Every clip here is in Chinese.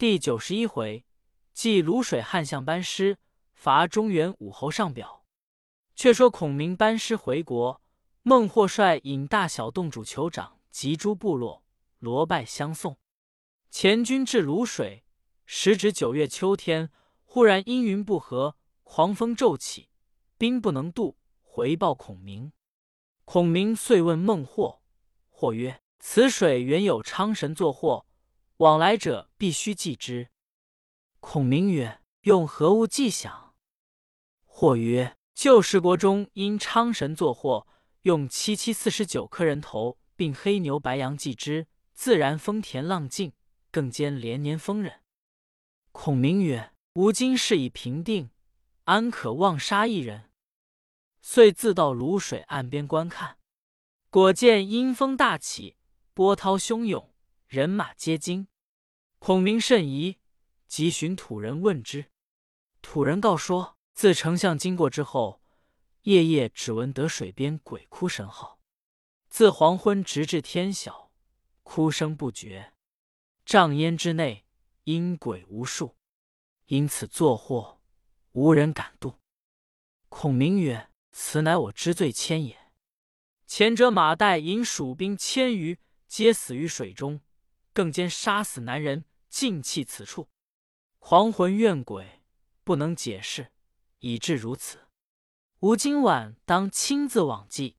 第九十一回，继卤水汉相班师，伐中原武侯上表。却说孔明班师回国，孟获率引大小洞主酋长及诸部落罗拜相送。前军至卤水，时值九月秋天，忽然阴云不和，狂风骤起，兵不能渡，回报孔明。孔明遂问孟获，或曰：“此水原有昌神作祸，往来者必须祭之。”孔明曰：“用何物祭享？”或曰：旧时国中因昌神作祸，用七七四十九颗人头，并黑牛白羊祭之，自然风田浪尽，更兼连年丰稔。孔明曰：“吾今事已平定，安可妄杀一人？”遂自到卤水岸边观看，果见阴风大起，波涛汹涌，人马皆惊。孔明甚疑，即寻土人问之。土人告说。自丞相经过之后，夜夜只闻得水边鬼哭神嚎，自黄昏直至天晓，哭声不绝。瘴烟之内，阴鬼无数，因此作祸，无人敢渡。孔明曰：“此乃我知罪愆也。前者马岱引蜀兵千余，皆死于水中，更兼杀死男人，尽弃此处。狂魂怨鬼，不能解释。”以致如此，吾今晚当亲自往祭。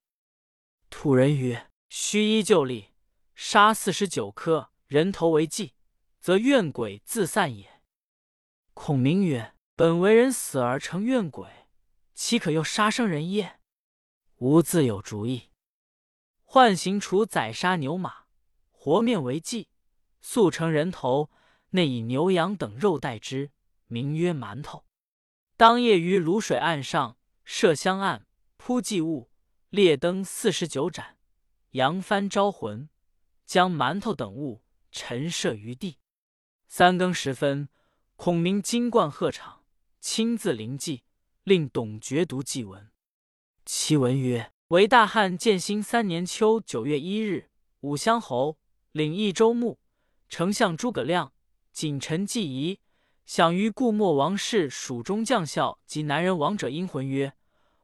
土人曰：“须依旧例，杀四十九颗人头为祭，则怨鬼自散也。”孔明曰：“本为人死而成怨鬼，岂可又杀生人耶？”吾自有主意。唤行处宰杀牛马，和面为祭，速成人头，内以牛羊等肉代之，名曰馒头。当夜于卤水岸上设香案，铺祭物，列灯四十九盏，扬帆招魂，将馒头等物陈设于地。三更时分，孔明金冠鹤氅，亲自临祭，令董厥读祭文。其文曰：“为大汉建兴三年秋九月一日，武乡侯领益州牧，丞相诸葛亮，谨臣季仪。”想于故莫王室蜀中将校及南人王者阴魂曰：“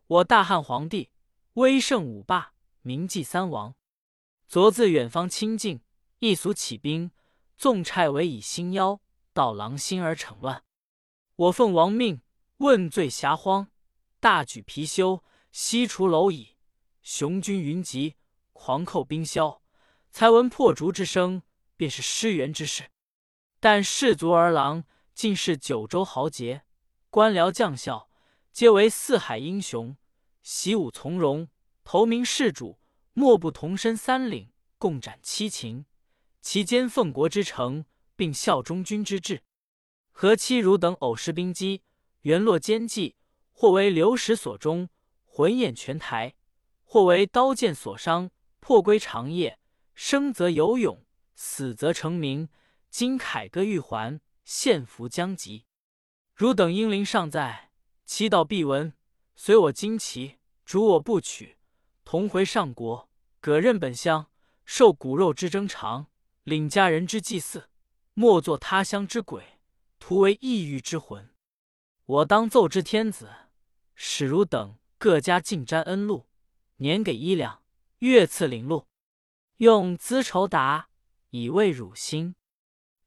我大汉皇帝威盛五霸，名祭三王。昨自远方亲近，一俗起兵，纵差为以兴妖盗狼心而逞乱。我奉王命，问罪遐荒，大举貔貅，西除蝼蚁，雄军云集，狂寇兵消。才闻破竹之声，便是失援之事。但士卒儿郎。”尽是九州豪杰，官僚将校，皆为四海英雄，习武从容，投名事主，莫不同身三领，共斩七擒。其间奉国之诚，并效忠君之志。何期如等偶失兵机，原落奸计，或为流矢所中，魂掩泉台；或为刀剑所伤，破归长夜。生则有勇，死则成名。今凯歌玉环。献俘将及，汝等英灵尚在，祈祷必闻。随我旌旗，主我不取，同回上国，葛任本乡，受骨肉之征长，领家人之祭祀，莫作他乡之鬼，徒为异域之魂。我当奏之天子，使汝等各家尽沾恩禄，年给衣粮，月赐领禄，用资酬答，以慰汝心。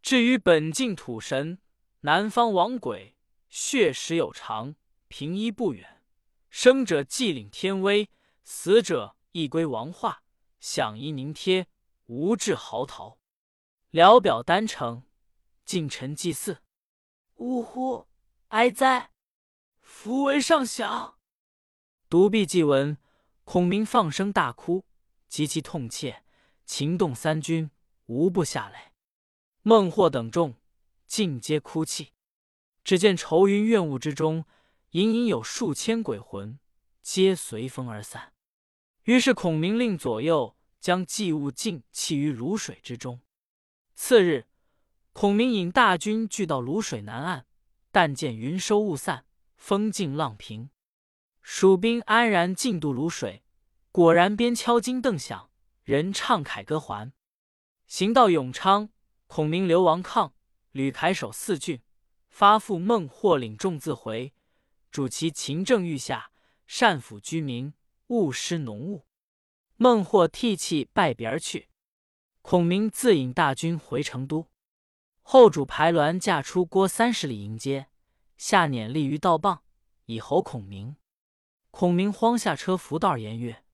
至于本境土神，南方王鬼，血食有常，平一不远。生者既领天威，死者亦归王化。享衣凝贴，无至嚎啕。聊表丹城，近臣祭祀。呜呼！哀哉！福为上享。独臂祭文，孔明放声大哭，极其痛切，情动三军，无不下泪。孟获等众尽皆哭泣，只见愁云怨雾之中，隐隐有数千鬼魂，皆随风而散。于是孔明令左右将祭物尽弃于卤水之中。次日，孔明引大军聚到卤水南岸，但见云收雾散，风静浪平，蜀兵安然进渡卤水。果然，边敲金凳响，人唱凯歌还。行到永昌。孔明、刘王亢吕凯守四郡，发父孟获领众自回，主其勤政御下，善抚居民，勿施农务。孟获涕泣拜别而去。孔明自引大军回成都，后主排鸾驾出郭三十里迎接，下辇立于道傍，以侯孔明。孔明慌下车，扶道言曰：“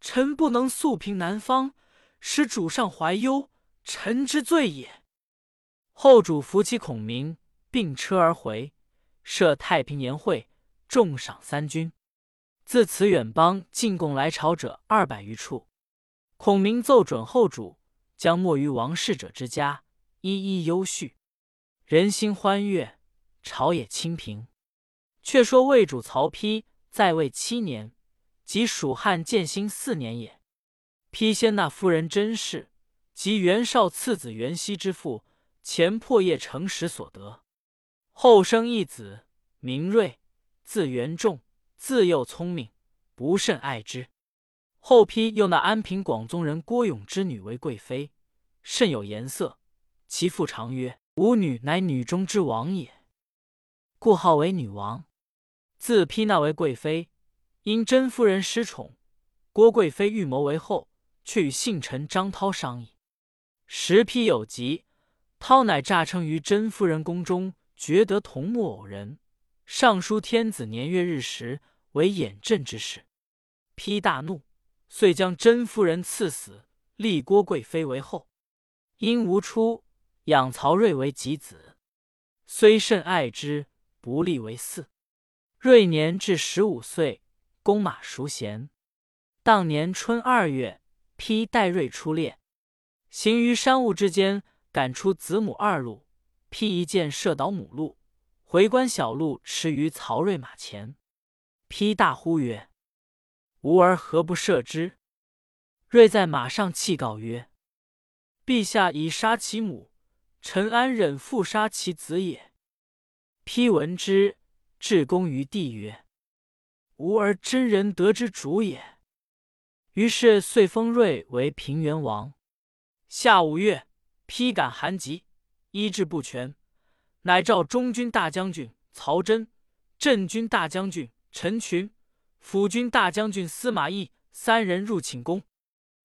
臣不能速平南方，使主上怀忧，臣之罪也。”后主扶起孔明，并车而回，设太平年会，重赏三军。自此远邦进贡来朝者二百余处。孔明奏准后主，将没于王室者之家，一一优叙，人心欢悦，朝野清平。却说魏主曹丕在位七年，即蜀汉建兴四年也。丕先纳夫人甄氏，及袁绍次子袁熙之父，前破业成时所得。后生一子，名睿，字元仲，自幼聪明，不甚爱之。后批又纳安平广宗人郭永之女为贵妃，甚有颜色。其父常曰：“吾女乃女中之王也。”故号为女王。自批纳为贵妃，因甄夫人失宠，郭贵妃预谋为后，却与幸臣张涛商议。时丕有疾，涛乃诈称于甄夫人宫中，觉得同木偶人，上书天子年月日时，为掩镇之事。丕大怒。遂将甄夫人赐死，立郭贵妃为后。因无出，养曹睿为己子，虽甚爱之，不立为嗣。睿年至十五岁，弓马熟娴。当年春二月，丕带睿出猎，行于山雾之间，赶出子母二鹿。丕一箭射倒母鹿，回观小鹿驰于曹睿马前。丕大呼曰：吾儿何不射之？睿在马上泣告曰：“陛下已杀其母，臣安忍复杀其子也？”丕闻之，至公于帝曰：“吾儿真人得之主也。”于是遂封睿为平原王。夏五月，披感寒疾，医治不全，乃召中军大将军曹真、镇军大将军陈群。辅军大将军司马懿三人入寝宫，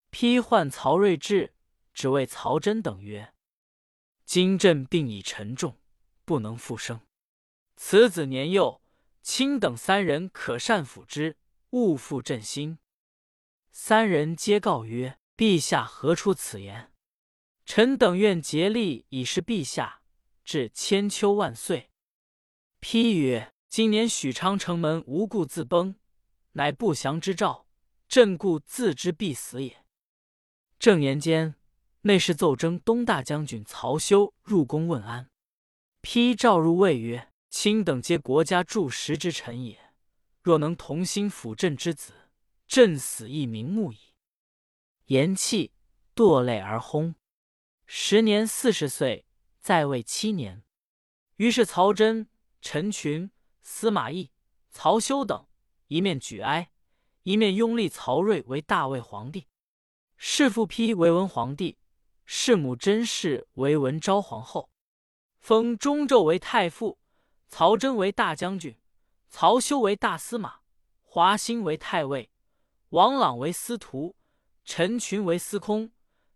批唤曹睿至，只为曹真等曰：“今朕病已沉重，不能复生。此子年幼，卿等三人可善辅之，勿负朕心。”三人皆告曰：“陛下何出此言？臣等愿竭力以示陛下，至千秋万岁。”批曰：“今年许昌城门无故自崩。”乃不祥之兆，朕故自知必死也。正言间，内侍奏征东大将军曹休入宫问安。批诏入谓曰：“卿等皆国家柱石之臣也，若能同心辅朕之子，朕死亦瞑目矣。”言讫，堕泪而薨。时年四十岁，在位七年。于是曹真、陈群、司马懿、曹休等。一面举哀，一面拥立曹睿为大魏皇帝，弑父丕为文皇帝，弑母甄氏为文昭皇后，封中纣为太傅，曹真为大将军，曹休为大司马，华歆为太尉，王朗为司徒，陈群为司空，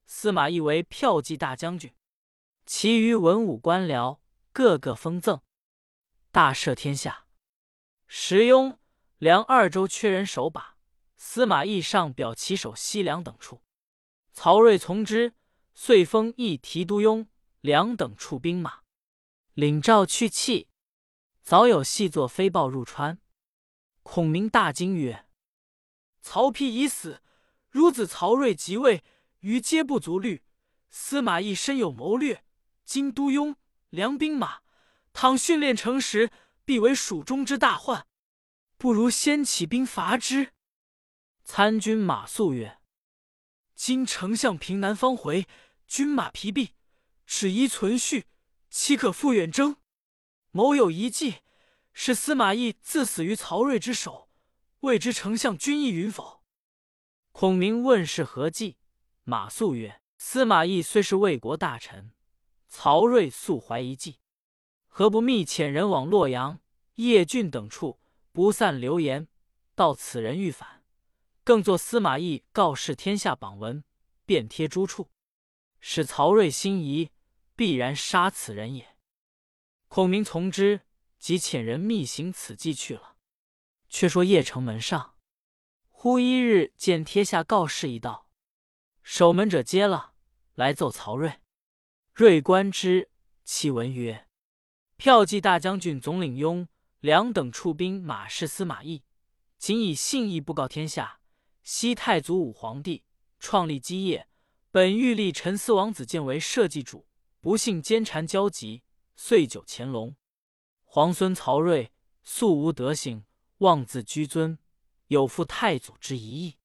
司马懿为骠骑大将军，其余文武官僚个个封赠，大赦天下。时雍。梁二州缺人守把，司马懿上表其守西凉等处，曹睿从之，遂封一提督雍、梁等处兵马，领诏去气。早有细作飞报入川，孔明大惊曰：“曹丕已死，孺子曹睿即位，余皆不足虑。司马懿深有谋略，今督雍、梁兵马，倘训练成时，必为蜀中之大患。”不如先起兵伐之。参军马谡曰：“今丞相平南方回，军马疲弊，只宜存续，岂可复远征？某有一计，使司马懿自死于曹睿之手，未知丞相军意允否？”孔明问是何计？马谡曰：“司马懿虽是魏国大臣，曹睿素怀一计，何不密遣人往洛阳、邺郡等处，不散流言，到此人欲反，更作司马懿告示天下榜文，便贴诸处，使曹睿心疑，必然杀此人也。孔明从之，即遣人密行此计去了。却说邺城门上，忽一日见贴下告示一道，守门者接了，来奏曹睿。睿观之，其文曰：“骠骑大将军总领雍两等出兵马氏司马懿，仅以信义布告天下。昔太祖武皇帝创立基业，本欲立陈思王子建为社稷主，不幸奸谗交集，遂久乾隆。皇孙曹睿素无德行。”妄自居尊，有负太祖之遗意。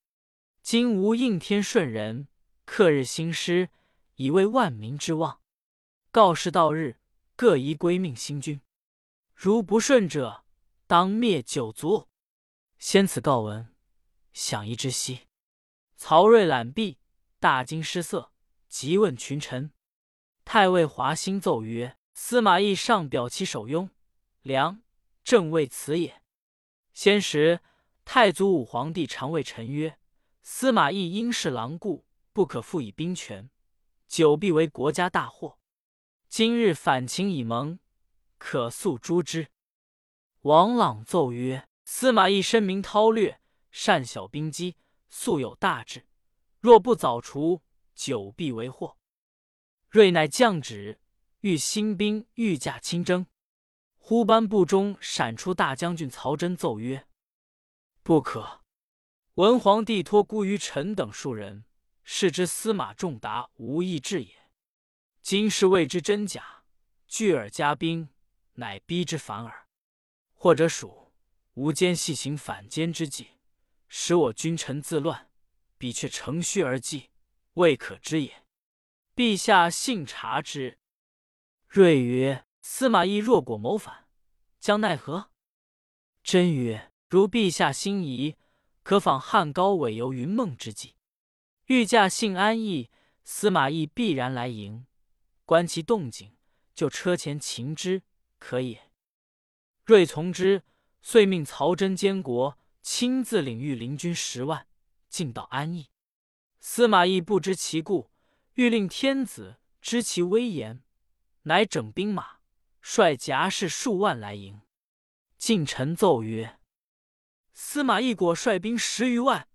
今吾应天顺人，克日兴师，以为万民之望。告示到日，各宜归命新君。如不顺者，当灭九族。先此告文，享一之息。曹睿览毕，大惊失色，急问群臣。太尉华歆奏曰：“司马懿上表其守雍梁，正为此也。”先时，太祖武皇帝常谓臣曰：“司马懿因事狼顾，不可复以兵权，久必为国家大祸。今日反秦已萌，可速诛之。”王朗奏曰：“司马懿深明韬略，善晓兵机，素有大志。若不早除，久必为祸。”睿乃降旨，欲兴兵御驾亲征。忽班部中闪出大将军曹真，奏曰：“不可！文皇帝托孤于臣等数人，是知司马仲达无意志也。今是未知真假，聚而加兵，乃逼之反耳。或者属无间细行反间之计，使我君臣自乱，彼却乘虚而计，未可知也。陛下信察之。”睿曰。司马懿若果谋反，将奈何？真曰：如陛下心仪，可仿汉高伪游云梦之计。御驾幸安逸，司马懿必然来迎。观其动静，就车前擒之，可也。睿从之，遂命曹真监国，亲自领御林军十万，进到安邑。司马懿不知其故，欲令天子知其威严，乃整兵马。率甲士数万来迎，近臣奏曰：“司马懿果率兵十余万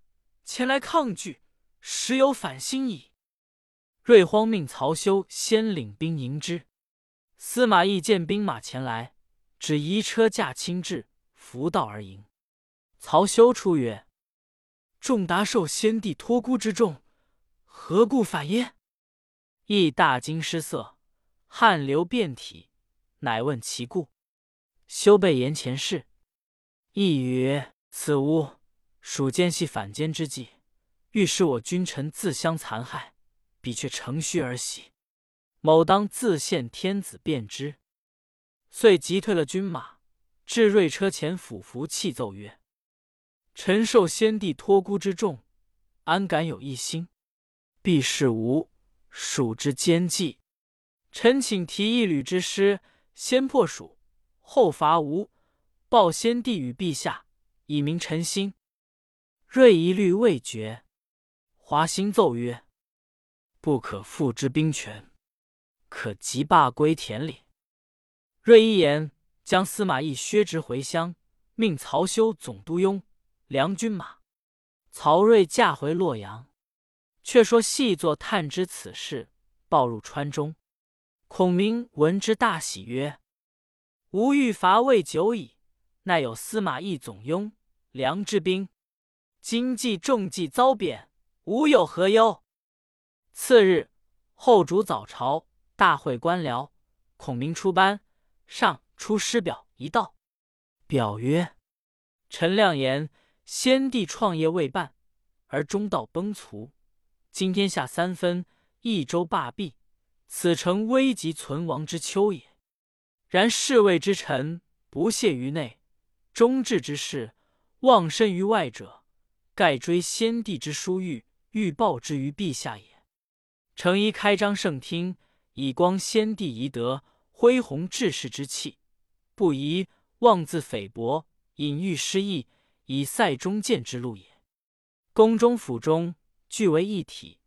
前来抗拒，实有反心矣。”睿慌命曹休先领兵迎之。司马懿见兵马前来，只移车驾轻至，扶道而迎。曹休出曰：“仲达受先帝托孤之重，何故反耶？”懿大惊失色，汗流遍体。乃问其故，修备言前事。亦曰：“此吾属奸细反间之计，欲使我君臣自相残害，彼却乘虚而袭。某当自献天子便之。”遂急退了军马，至瑞车前俯伏泣奏曰：“臣受先帝托孤之重，安敢有一心？必是吾蜀之奸计。臣请提一旅之师。”先破蜀，后伐吴，报先帝与陛下，以明臣心。睿一虑未决，华歆奏曰：“不可复之兵权，可即罢归田里。”睿一言，将司马懿削职回乡，命曹休总督雍梁军马。曹睿驾回洛阳。却说细作探知此事，报入川中。孔明闻之大喜，曰：“吾欲伐魏久矣，奈有司马懿总拥梁之兵，今既中计遭贬，吾有何忧？”次日，后主早朝，大会官僚。孔明出班，上出师表一道，表曰：“臣亮言，先帝创业未半，而中道崩殂，今天下三分，益州罢弊。”此诚危急存亡之秋也。然侍卫之臣不懈于内，忠志之士忘身于外者，盖追先帝之殊遇，欲报之于陛下也。诚宜开张圣听，以光先帝遗德，恢弘志士之气，不宜妄自菲薄，隐喻失意，以塞中见之路也。宫中府中俱为一体，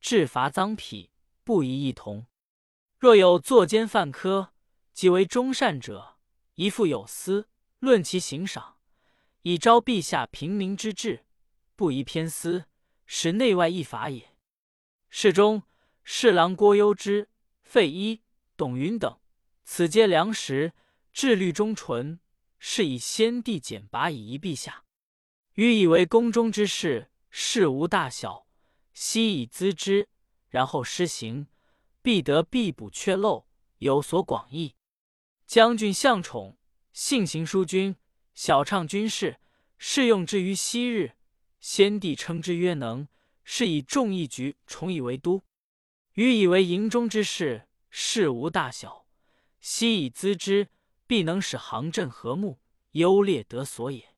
治罚赃匹不宜异同。若有作奸犯科，即为忠善者，宜复有司论其刑赏，以昭陛下平民之志，不宜偏私，使内外异法也。侍中、侍郎郭攸之、费祎、董允等，此皆良实，志虑忠纯，是以先帝简拔以遗陛下。予以为宫中之事，事无大小，悉以咨之，然后施行，必得必补缺漏，有所广益。将军向宠，性行淑君，晓畅军事，适用之于昔日，先帝称之曰能。是以众议局重以为都，予以为营中之事，事无大小，悉以咨之，必能使行阵和睦，优劣得所也。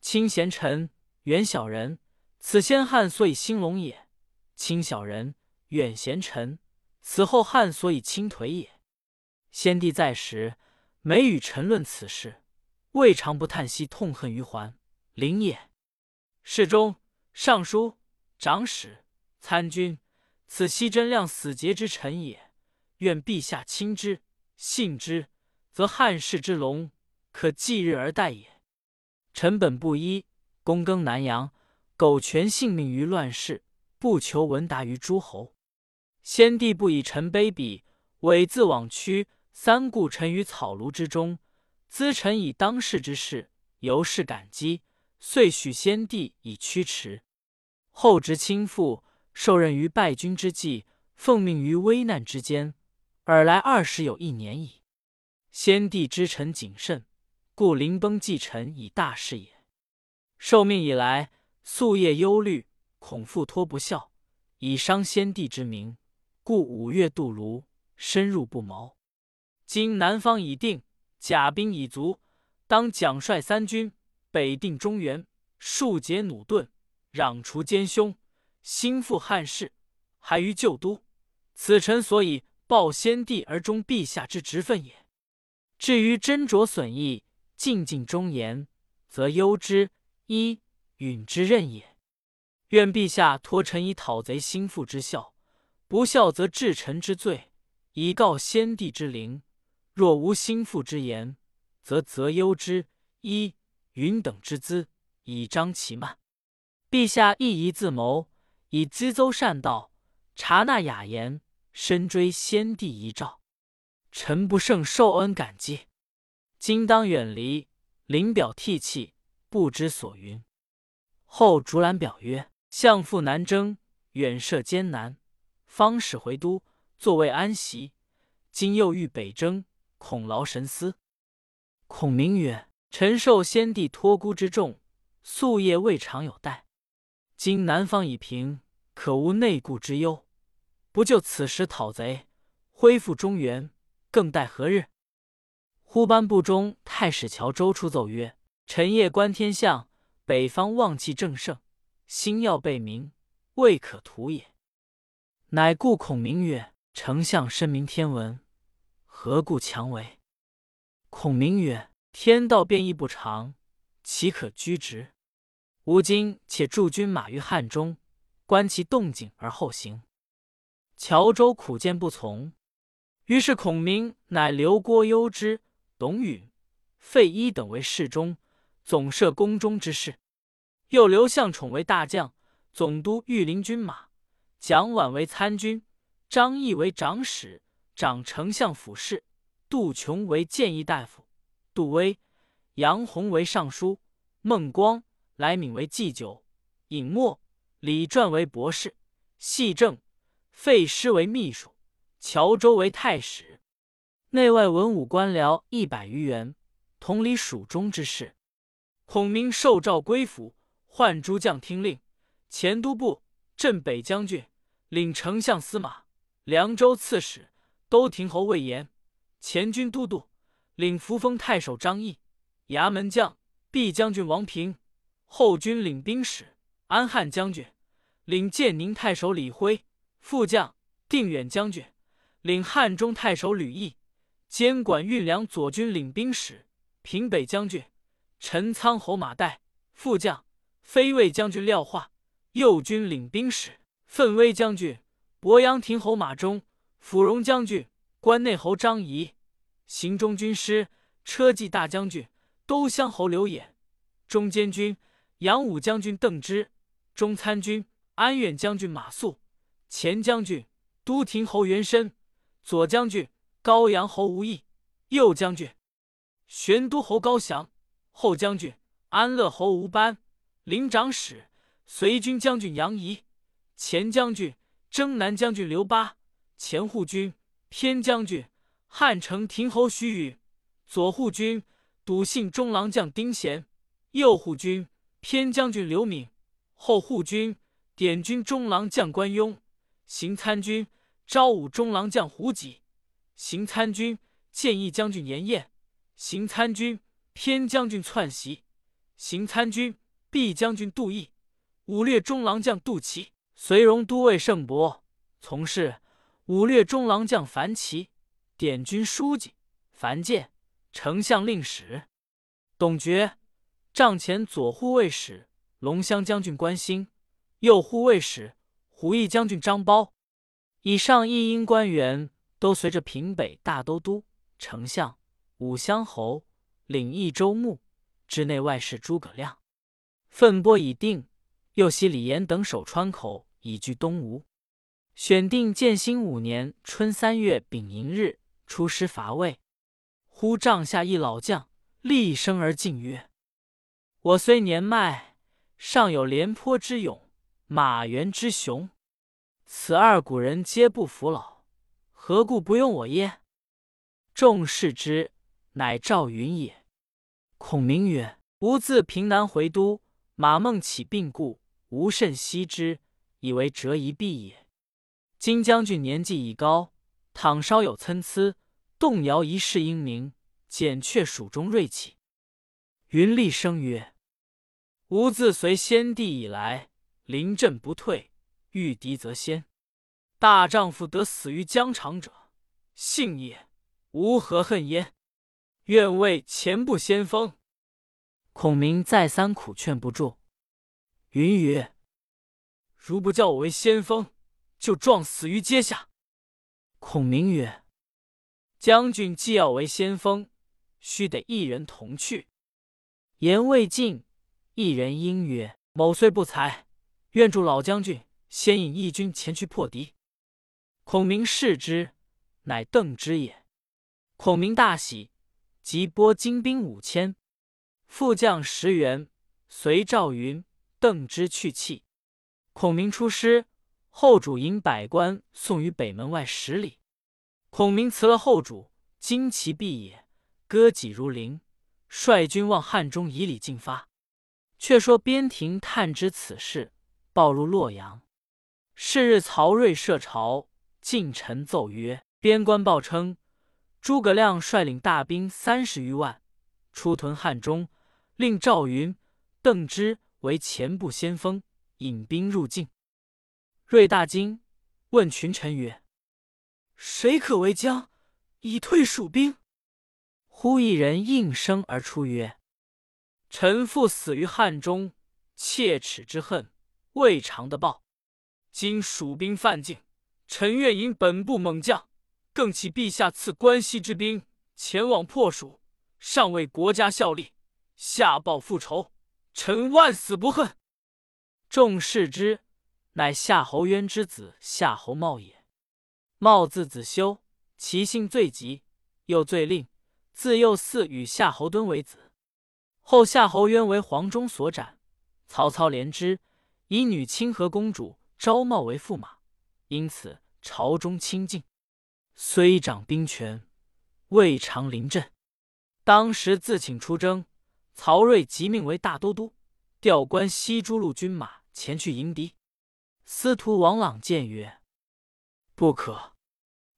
清贤臣，远小人，此先汉所以兴隆也；清小人，远贤臣，此后汉所以倾颓也。先帝在时，每与臣论此事，未尝不叹息痛恨于桓灵也。侍中、尚书。长史、参军，此悉真亮死节之臣也。愿陛下亲之、信之，则汉室之隆，可继日而待也。臣本布衣，躬耕南阳，苟全性命于乱世，不求闻达于诸侯。先帝不以臣卑鄙，猥自枉屈，三顾臣于草庐之中，咨臣以当世之事，由是感激，遂许先帝以驱驰。后值亲父，受任于败军之际，奉命于危难之间，尔来二十有一年矣。先帝之臣谨慎，故临崩继臣以大事也。受命以来，夙夜忧虑，恐复托不效，以伤先帝之名，故五月渡泸，深入不毛。今南方已定，甲兵已足，当奖率三军，北定中原，庶解弩盾。攘除奸凶，兴复汉室，还于旧都。此臣所以报先帝而忠陛下之职分也。至于斟酌损益，尽尽忠言，则忧之一允之任也。愿陛下托臣以讨贼兴复之效，不效则治臣之罪，以告先帝之灵。若无兴复之言，则责忧之一允等之资，以彰其慢。陛下亦宜自谋，以咨奏善道，察纳雅言，深追先帝遗诏。臣不胜受恩感激。今当远离，临表涕泣，不知所云。后竹览表曰：“相父南征，远涉艰难，方始回都，坐位安息。今又欲北征，恐劳神思。”孔明曰：“臣受先帝托孤之重，夙夜未尝有怠。”今南方已平，可无内顾之忧。不就此时讨贼，恢复中原，更待何日？忽班部中太史乔周出奏曰：“臣夜观天象，北方旺气正盛，星耀备明，未可图也。”乃故孔明曰：“丞相深明天文，何故强为？”孔明曰：“天道变异不常，岂可居直？”吾今且驻军马于汉中，观其动静而后行。乔州苦谏不从，于是孔明乃留郭攸之、董允、费祎等为侍中，总摄宫中之事；又留向宠为大将，总督御林军马；蒋琬为参军，张翼为长史，掌丞相府事；杜琼为谏议大夫，杜威、杨弘为尚书，孟光。来敏为祭酒，尹默、李传为博士，系正、费师为秘书，乔州为太史，内外文武官僚一百余员，同理蜀中之事。孔明受诏归府，唤诸将听令：前都部、镇北将军、领丞相司马、凉州刺史、都亭侯魏延；前军都督、领扶风太守张翼；衙门将、毕将军王平。后军领兵使安汉将军，领建宁太守李辉；副将定远将军，领汉中太守吕毅，监管运粮左军领兵使、平北将军陈仓侯马岱，副将飞卫将军廖化，右军领兵使、奋威将军博阳亭侯马忠，抚荣将军关内侯张仪，行中军师车骑大将军都乡侯刘演，中监军杨武将军邓芝，中参军安远将军马谡，前将军都亭侯袁深，左将军高阳侯吴懿，右将军玄都侯高翔，后将军安乐侯吴班，领长史随军将军杨仪，前将军征南将军刘巴，前护军偏将军汉城亭侯徐宇，左护军笃信中郎将丁贤，右护军偏将军刘敏，后护军点军中郎将关雍，行参军昭武中郎将胡戟，行参军建议将军严彦，行参军偏将军篡袭，行参军毕将军杜毅，武略中郎将杜琦，随荣都尉盛伯，从事武略中郎将樊琦，点军书记樊建，丞相令史董厥，帐前左护卫使龙骧将军关兴，右护卫使虎翼将军张苞。以上一应官员都随着平北大都督、丞相、武乡侯领益州牧，之内外事诸葛亮分拨已定，又袭李严等守川口，以居东吴。选定建兴五年春三月丙寅日出师伐魏。忽帐下一老将厉声而进曰：“我虽年迈，尚有廉颇之勇，马援之雄。此二古人皆不服老，何故不用我耶？”众视之，乃赵云也。孔明曰：“吾自平南回都，马孟起病故，吾甚惜之，以为折一臂也。今将军年纪已高，倘稍有参差。”动摇一世英名，减却蜀中锐气。云厉声曰：“吾自随先帝以来，临阵不退，遇敌则先。大丈夫得死于疆场者，幸也。吾何恨焉？愿为前部先锋。”孔明再三苦劝不住。云曰：“如不叫我为先锋，就撞死于阶下。”孔明曰。将军既要为先锋，须得一人同去。言未尽，一人应曰：“某虽不才，愿助老将军先引义军前去破敌。”孔明视之，乃邓之也。孔明大喜，即拨精兵五千，副将十员，随赵云、邓芝去讫。孔明出师，后主引百官送于北门外十里。孔明辞了后主，旌旗蔽野，歌戟如林，率军望汉中以礼进发。却说边庭探知此事，报入洛阳。是日，曹睿设朝，进臣奏曰：“边关报称，诸葛亮率领大兵三十余万，出屯汉中，令赵云、邓芝为前部先锋，引兵入境。”睿大惊，问群臣曰：谁可为将，以退蜀兵？忽一人应声而出曰：“臣父死于汉中，切齿之恨未尝的报。今蜀兵犯境，臣愿引本部猛将，更启陛下赐关西之兵，前往破蜀，上为国家效力，下报复仇。臣万死不恨。”众视之，乃夏侯渊之子夏侯茂也。茂字子修，其姓最吉，又最令，自幼嗣与夏侯惇为子。后夏侯渊为黄忠所斩，曹操怜之，以女清河公主昭茂为驸马，因此朝中亲近。虽掌兵权，未尝临阵。当时自请出征，曹睿即命为大都督，调关西诸路军马前去迎敌。司徒王朗谏曰：“不可。”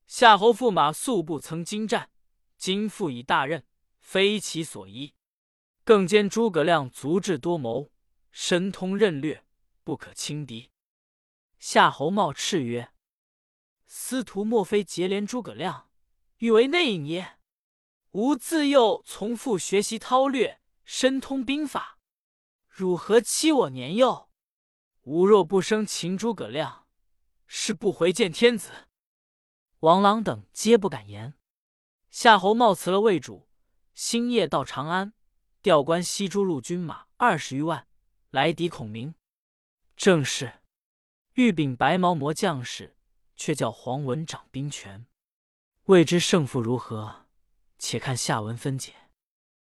夏侯驸马素不曾经战，今复以大任，非其所宜。更兼诸葛亮足智多谋，深通任略，不可轻敌。夏侯茂叱曰：“司徒莫非结连诸葛亮，欲为内应耶？吾自幼从父学习韬略，深通兵法，汝何欺我年幼？吾若不生擒诸葛亮，是不回见天子。”王朗等皆不敢言。夏侯茂辞了魏主，星夜到长安，调关西诸路军马二十余万来敌孔明。正是欲秉白毛魔将士，却叫黄文掌兵权。未知胜负如何，且看下文分解。